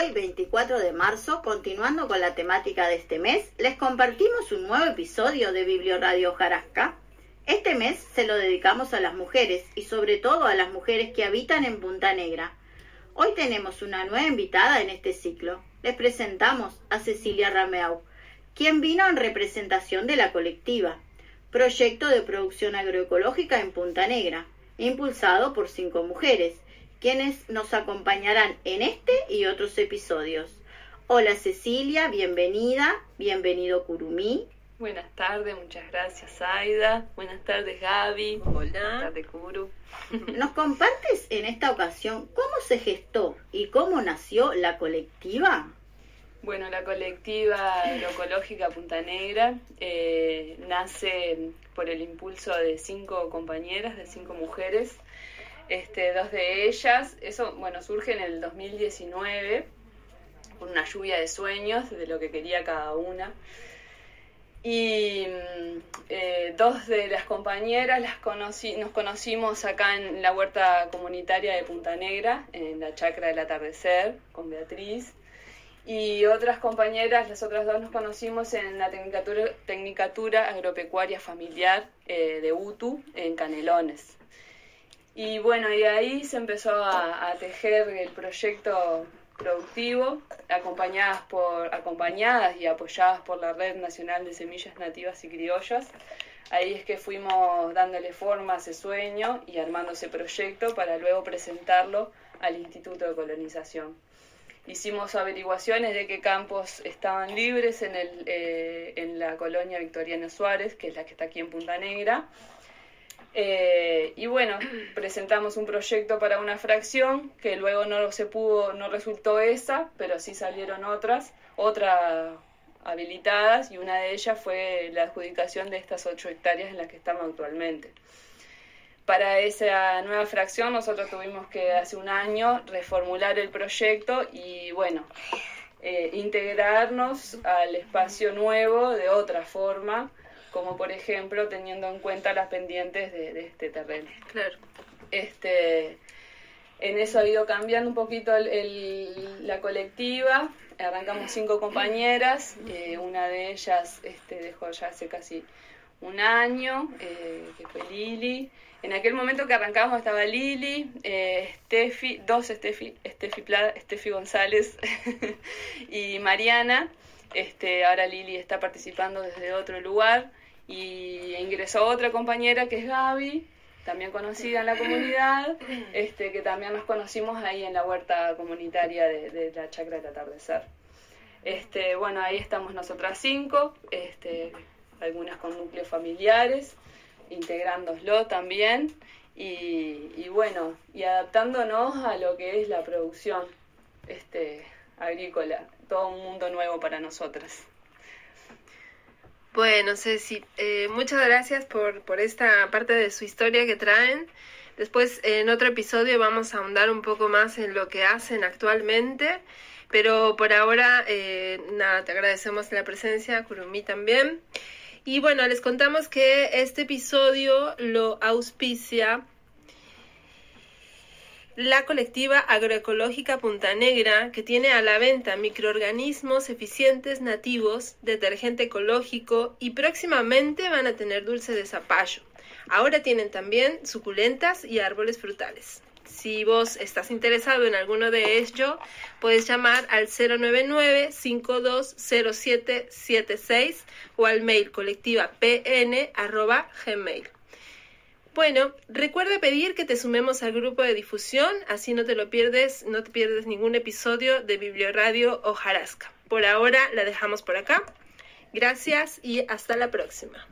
Hoy, 24 de marzo, continuando con la temática de este mes, les compartimos un nuevo episodio de Biblioradio Jarasca. Este mes se lo dedicamos a las mujeres y sobre todo a las mujeres que habitan en Punta Negra. Hoy tenemos una nueva invitada en este ciclo. Les presentamos a Cecilia Rameau, quien vino en representación de la colectiva, proyecto de producción agroecológica en Punta Negra, impulsado por cinco mujeres quienes nos acompañarán en este y otros episodios. Hola Cecilia, bienvenida, bienvenido Kurumi. Buenas tardes, muchas gracias Aida. Buenas tardes Gaby. Hola. Buenas tardes Kuru. ¿Nos compartes en esta ocasión cómo se gestó y cómo nació la colectiva? Bueno, la colectiva agroecológica Punta Negra eh, nace por el impulso de cinco compañeras, de cinco mujeres este, dos de ellas, eso, bueno, surge en el 2019, con una lluvia de sueños de lo que quería cada una. Y mm, eh, dos de las compañeras las conocí, nos conocimos acá en la huerta comunitaria de Punta Negra, en la chacra del atardecer, con Beatriz. Y otras compañeras, las otras dos, nos conocimos en la tecnicatura Agropecuaria Familiar eh, de UTU, en Canelones. Y bueno, y ahí se empezó a, tejer el proyecto productivo, acompañadas, por, acompañadas y apoyadas por la Red Nacional de Semillas Nativas y Criollas. Ahí es que fuimos dándole forma a ese sueño y armando ese proyecto para luego presentarlo al Instituto de Colonización. Hicimos averiguaciones de qué campos estaban libres en, el, eh, en la colonia Victoriano Suárez, que es la que está aquí en Punta Negra, eh, y bueno, presentamos un proyecto para una fracción que luego no se pudo, no resultó esa, pero sí salieron otras, otras habilitadas y una de ellas fue la adjudicación de estas ocho hectáreas en las que estamos actualmente. Para esa nueva fracción nosotros tuvimos que hace un año reformular el proyecto y bueno, eh, integrarnos al espacio nuevo de otra forma como por ejemplo teniendo en cuenta las pendientes de, este terreno. Claro. Este, en eso ha ido cambiando un poquito la colectiva. Arrancamos cinco compañeras, eh, una de ellas este, dejó ya hace casi un año, eh, que fue Lili. En aquel momento que arrancamos estaba Lili, eh, Steffi, dos Steffi, Steffi, Steffi González y Mariana. Este, ahora Lili está participando desde otro lugar y ingresó otra compañera que es Gaby, también conocida en la comunidad, este, que también nos conocimos ahí en la huerta comunitaria de, la Chacra del Atardecer. Este, bueno, ahí estamos nosotras cinco, este, algunas con núcleos familiares, integrándoslo también y, bueno, y adaptándonos a lo que es la producción este, agrícola, todo un mundo nuevo para nosotras. Bueno, Ceci, eh, muchas gracias por, por esta parte de su historia que traen. Después, en otro episodio, vamos a ahondar un poco más en lo que hacen actualmente. Pero por ahora, eh, nada, te agradecemos la presencia, Kurumi también. Y bueno, les contamos que este episodio lo auspicia la colectiva agroecológica Punta Negra, que tiene a la venta microorganismos eficientes nativos, detergente ecológico y próximamente van a tener dulce de zapallo. Ahora tienen también suculentas y árboles frutales. Si vos estás interesado en alguno de ellos, puedes llamar al 099-520776 o al mail colectiva pn.gmail. Bueno, recuerda pedir que te sumemos al grupo de difusión, así no te lo pierdes, no te pierdes ningún episodio de Biblioradio o Jarasca. Por ahora la dejamos por acá. Gracias y hasta la próxima.